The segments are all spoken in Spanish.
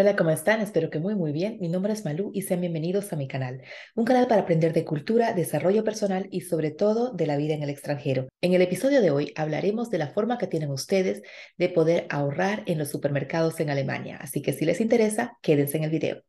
Hola, ¿cómo están? Espero que muy muy bien. Mi nombre es Malú y sean bienvenidos a mi canal, un canal para aprender de cultura, desarrollo personal y sobre todo de la vida en el extranjero. En el episodio de hoy hablaremos de la forma que tienen ustedes de poder ahorrar en los supermercados en Alemania, así que si les interesa, quédense en el video.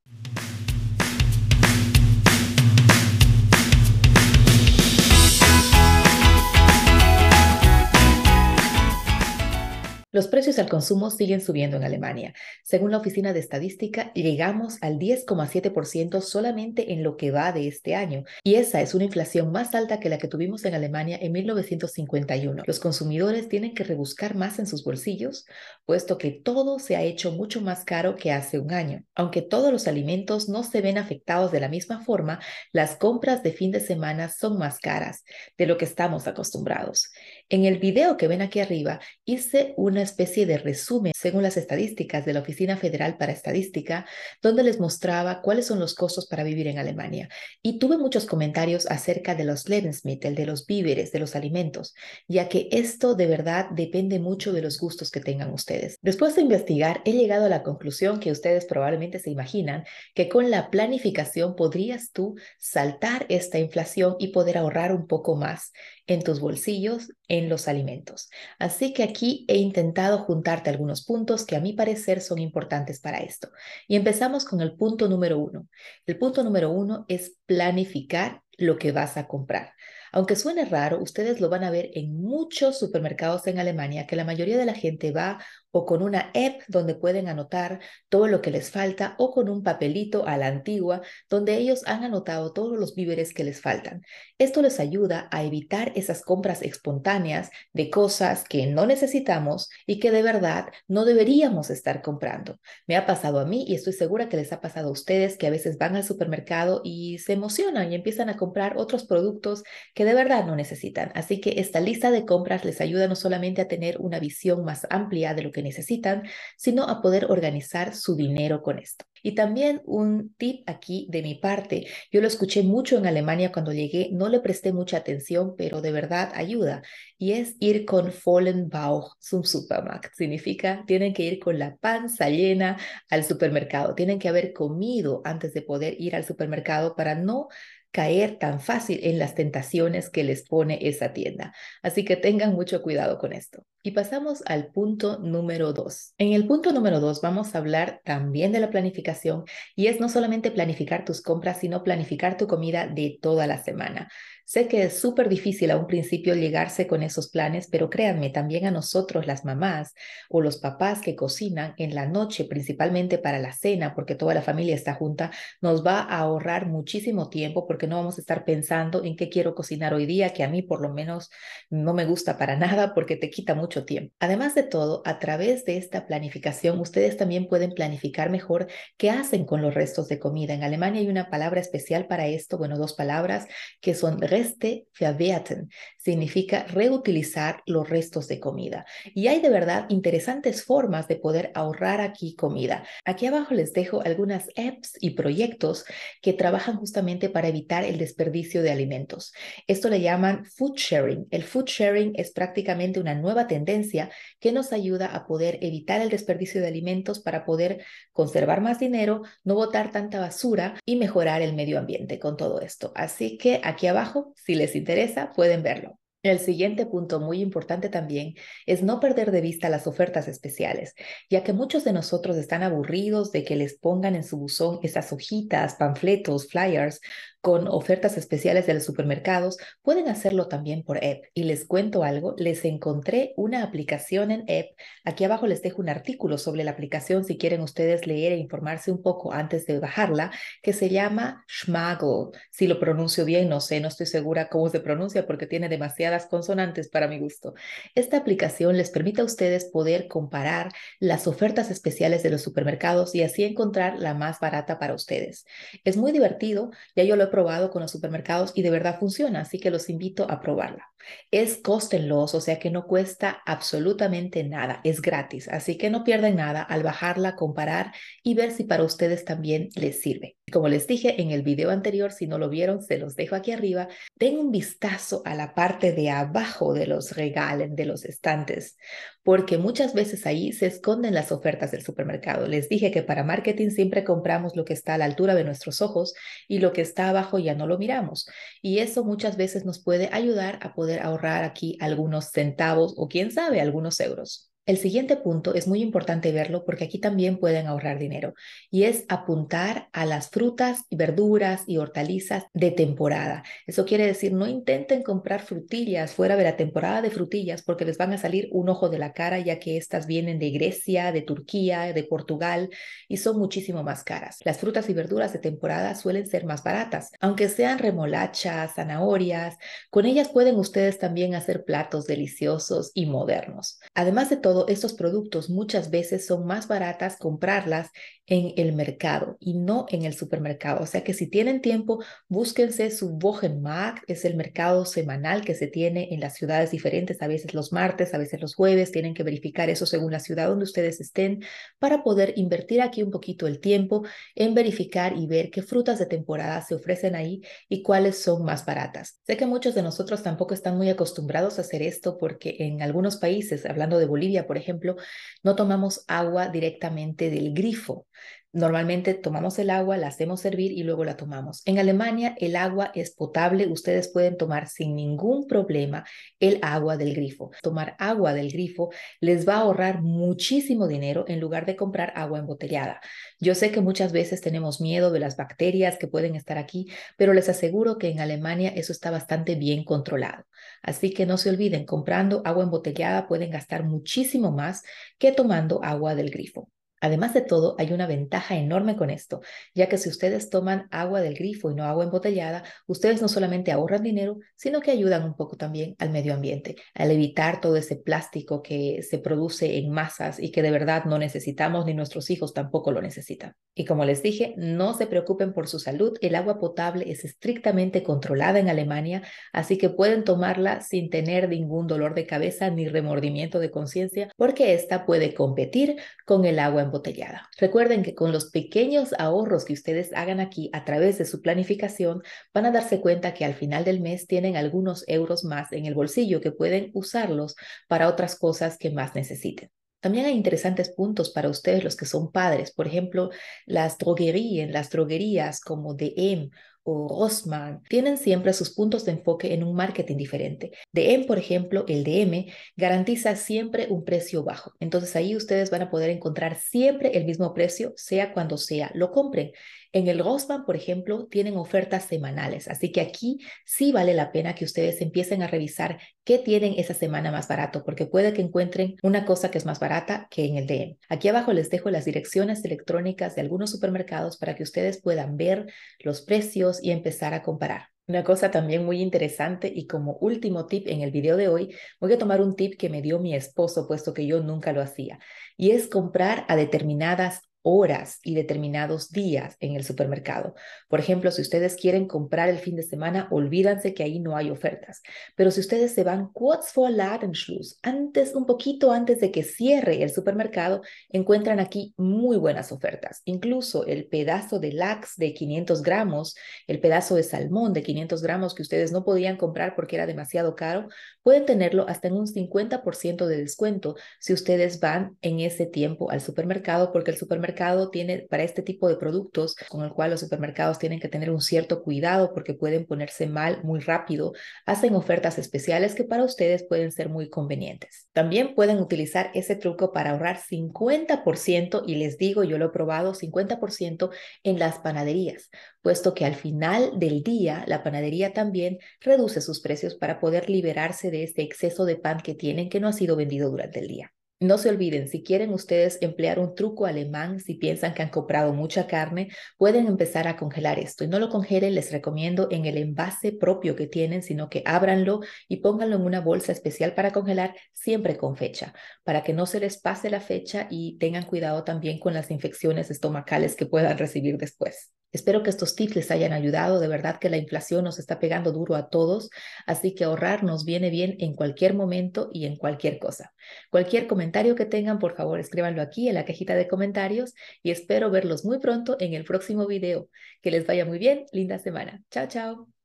Los precios al consumo siguen subiendo en Alemania. Según la Oficina de Estadística, llegamos al 10,7% solamente en lo que va de este año, y esa es una inflación más alta que la que tuvimos en Alemania en 1951. Los consumidores tienen que rebuscar más en sus bolsillos, puesto que todo se ha hecho mucho más caro que hace un año. Aunque todos los alimentos no se ven afectados de la misma forma, las compras de fin de semana son más caras de lo que estamos acostumbrados. En el video que ven aquí arriba hice una especie de resumen según las estadísticas de la Oficina Federal para Estadística, donde les mostraba cuáles son los costos para vivir en Alemania. Y tuve muchos comentarios acerca de los Lebensmittel, de los víveres, de los alimentos, ya que esto de verdad depende mucho de los gustos que tengan ustedes. Después de investigar, he llegado a la conclusión que ustedes probablemente se imaginan que con la planificación podrías tú saltar esta inflación y poder ahorrar un poco más en tus bolsillos en los alimentos. Así que aquí he intentado juntarte algunos puntos que a mi parecer son importantes para esto. Y empezamos con el punto número uno. El punto número uno es planificar lo que vas a comprar. Aunque suene raro, ustedes lo van a ver en muchos supermercados en Alemania que la mayoría de la gente va o con una app donde pueden anotar todo lo que les falta o con un papelito a la antigua donde ellos han anotado todos los víveres que les faltan. Esto les ayuda a evitar esas compras espontáneas de cosas que no necesitamos y que de verdad no deberíamos estar comprando. Me ha pasado a mí y estoy segura que les ha pasado a ustedes que a veces van al supermercado y se emocionan y empiezan a comprar otros productos que de verdad no necesitan. Así que esta lista de compras les ayuda no solamente a tener una visión más amplia de lo que necesitan, sino a poder organizar su dinero con esto. Y también un tip aquí de mi parte, yo lo escuché mucho en Alemania cuando llegué, no le presté mucha atención, pero de verdad ayuda, y es ir con vollen Bauch zum Supermarkt. Significa, tienen que ir con la panza llena al supermercado, tienen que haber comido antes de poder ir al supermercado para no caer tan fácil en las tentaciones que les pone esa tienda. Así que tengan mucho cuidado con esto. Y pasamos al punto número dos. En el punto número dos vamos a hablar también de la planificación y es no solamente planificar tus compras, sino planificar tu comida de toda la semana. Sé que es súper difícil a un principio llegarse con esos planes, pero créanme, también a nosotros las mamás o los papás que cocinan en la noche, principalmente para la cena, porque toda la familia está junta, nos va a ahorrar muchísimo tiempo porque no vamos a estar pensando en qué quiero cocinar hoy día, que a mí por lo menos no me gusta para nada porque te quita mucho tiempo. Además de todo, a través de esta planificación, ustedes también pueden planificar mejor qué hacen con los restos de comida. En Alemania hay una palabra especial para esto, bueno, dos palabras que son reste verwerten, significa reutilizar los restos de comida. Y hay de verdad interesantes formas de poder ahorrar aquí comida. Aquí abajo les dejo algunas apps y proyectos que trabajan justamente para evitar el desperdicio de alimentos. Esto le llaman food sharing. El food sharing es prácticamente una nueva tendencia que nos ayuda a poder evitar el desperdicio de alimentos para poder conservar más dinero, no botar tanta basura y mejorar el medio ambiente con todo esto. Así que aquí abajo si les interesa, pueden verlo. El siguiente punto muy importante también es no perder de vista las ofertas especiales, ya que muchos de nosotros están aburridos de que les pongan en su buzón esas hojitas, panfletos, flyers con ofertas especiales de los supermercados, pueden hacerlo también por app. Y les cuento algo, les encontré una aplicación en app. Aquí abajo les dejo un artículo sobre la aplicación si quieren ustedes leer e informarse un poco antes de bajarla, que se llama Schmagel. Si lo pronuncio bien, no sé, no estoy segura cómo se pronuncia porque tiene demasiadas consonantes para mi gusto. Esta aplicación les permite a ustedes poder comparar las ofertas especiales de los supermercados y así encontrar la más barata para ustedes. Es muy divertido, ya yo lo probado con los supermercados y de verdad funciona, así que los invito a probarla. Es costenlos, o sea que no cuesta absolutamente nada, es gratis, así que no pierden nada al bajarla, comparar y ver si para ustedes también les sirve. Como les dije en el video anterior, si no lo vieron, se los dejo aquí arriba. Den un vistazo a la parte de abajo de los regales, de los estantes, porque muchas veces ahí se esconden las ofertas del supermercado. Les dije que para marketing siempre compramos lo que está a la altura de nuestros ojos y lo que está abajo ya no lo miramos. Y eso muchas veces nos puede ayudar a poder ahorrar aquí algunos centavos o quién sabe, algunos euros. El siguiente punto es muy importante verlo porque aquí también pueden ahorrar dinero y es apuntar a las frutas, verduras y hortalizas de temporada. Eso quiere decir no intenten comprar frutillas fuera de la temporada de frutillas porque les van a salir un ojo de la cara ya que estas vienen de Grecia, de Turquía, de Portugal y son muchísimo más caras. Las frutas y verduras de temporada suelen ser más baratas, aunque sean remolachas, zanahorias, con ellas pueden ustedes también hacer platos deliciosos y modernos. Además de todo, estos productos muchas veces son más baratas comprarlas en el mercado y no en el supermercado. O sea que si tienen tiempo, búsquense su Wochenmarkt, es el mercado semanal que se tiene en las ciudades diferentes, a veces los martes, a veces los jueves, tienen que verificar eso según la ciudad donde ustedes estén para poder invertir aquí un poquito el tiempo en verificar y ver qué frutas de temporada se ofrecen ahí y cuáles son más baratas. Sé que muchos de nosotros tampoco están muy acostumbrados a hacer esto porque en algunos países, hablando de Bolivia, por ejemplo, no tomamos agua directamente del grifo. Normalmente tomamos el agua, la hacemos servir y luego la tomamos. En Alemania el agua es potable, ustedes pueden tomar sin ningún problema el agua del grifo. Tomar agua del grifo les va a ahorrar muchísimo dinero en lugar de comprar agua embotellada. Yo sé que muchas veces tenemos miedo de las bacterias que pueden estar aquí, pero les aseguro que en Alemania eso está bastante bien controlado. Así que no se olviden, comprando agua embotellada pueden gastar muchísimo más que tomando agua del grifo. Además de todo, hay una ventaja enorme con esto, ya que si ustedes toman agua del grifo y no agua embotellada, ustedes no solamente ahorran dinero, sino que ayudan un poco también al medio ambiente, al evitar todo ese plástico que se produce en masas y que de verdad no necesitamos ni nuestros hijos tampoco lo necesitan. Y como les dije, no se preocupen por su salud, el agua potable es estrictamente controlada en Alemania, así que pueden tomarla sin tener ningún dolor de cabeza ni remordimiento de conciencia, porque esta puede competir con el agua embotellada. Recuerden que con los pequeños ahorros que ustedes hagan aquí a través de su planificación, van a darse cuenta que al final del mes tienen algunos euros más en el bolsillo que pueden usarlos para otras cosas que más necesiten. También hay interesantes puntos para ustedes los que son padres, por ejemplo, las droguerías, las droguerías como DM o Rossmann tienen siempre sus puntos de enfoque en un marketing diferente. DM, por ejemplo, el DM garantiza siempre un precio bajo. Entonces ahí ustedes van a poder encontrar siempre el mismo precio, sea cuando sea lo compren. En el Rossmann, por ejemplo, tienen ofertas semanales, así que aquí sí vale la pena que ustedes empiecen a revisar qué tienen esa semana más barato, porque puede que encuentren una cosa que es más barata que en el DM. Aquí abajo les dejo las direcciones electrónicas de algunos supermercados para que ustedes puedan ver los precios y empezar a comparar. Una cosa también muy interesante y como último tip en el video de hoy, voy a tomar un tip que me dio mi esposo, puesto que yo nunca lo hacía, y es comprar a determinadas horas y determinados días en el supermercado. Por ejemplo, si ustedes quieren comprar el fin de semana, olvídense que ahí no hay ofertas. Pero si ustedes se van kurz vor Ladenschluss, antes, un poquito antes de que cierre el supermercado, encuentran aquí muy buenas ofertas. Incluso el pedazo de lax de 500 gramos, el pedazo de salmón de 500 gramos que ustedes no podían comprar porque era demasiado caro, pueden tenerlo hasta en un 50% de descuento si ustedes van en ese tiempo al supermercado porque el supermercado tiene para este tipo de productos con el cual los supermercados tienen que tener un cierto cuidado porque pueden ponerse mal muy rápido, hacen ofertas especiales que para ustedes pueden ser muy convenientes. También pueden utilizar ese truco para ahorrar 50% y les digo, yo lo he probado, 50% en las panaderías, puesto que al final del día la panadería también reduce sus precios para poder liberarse de este exceso de pan que tienen que no ha sido vendido durante el día. No se olviden, si quieren ustedes emplear un truco alemán, si piensan que han comprado mucha carne, pueden empezar a congelar esto. Y no lo congelen, les recomiendo en el envase propio que tienen, sino que ábranlo y pónganlo en una bolsa especial para congelar, siempre con fecha, para que no se les pase la fecha y tengan cuidado también con las infecciones estomacales que puedan recibir después. Espero que estos tips les hayan ayudado. De verdad que la inflación nos está pegando duro a todos, así que ahorrar nos viene bien en cualquier momento y en cualquier cosa. Cualquier comentario que tengan, por favor, escríbanlo aquí en la cajita de comentarios y espero verlos muy pronto en el próximo video. Que les vaya muy bien. Linda semana. Chao, chao.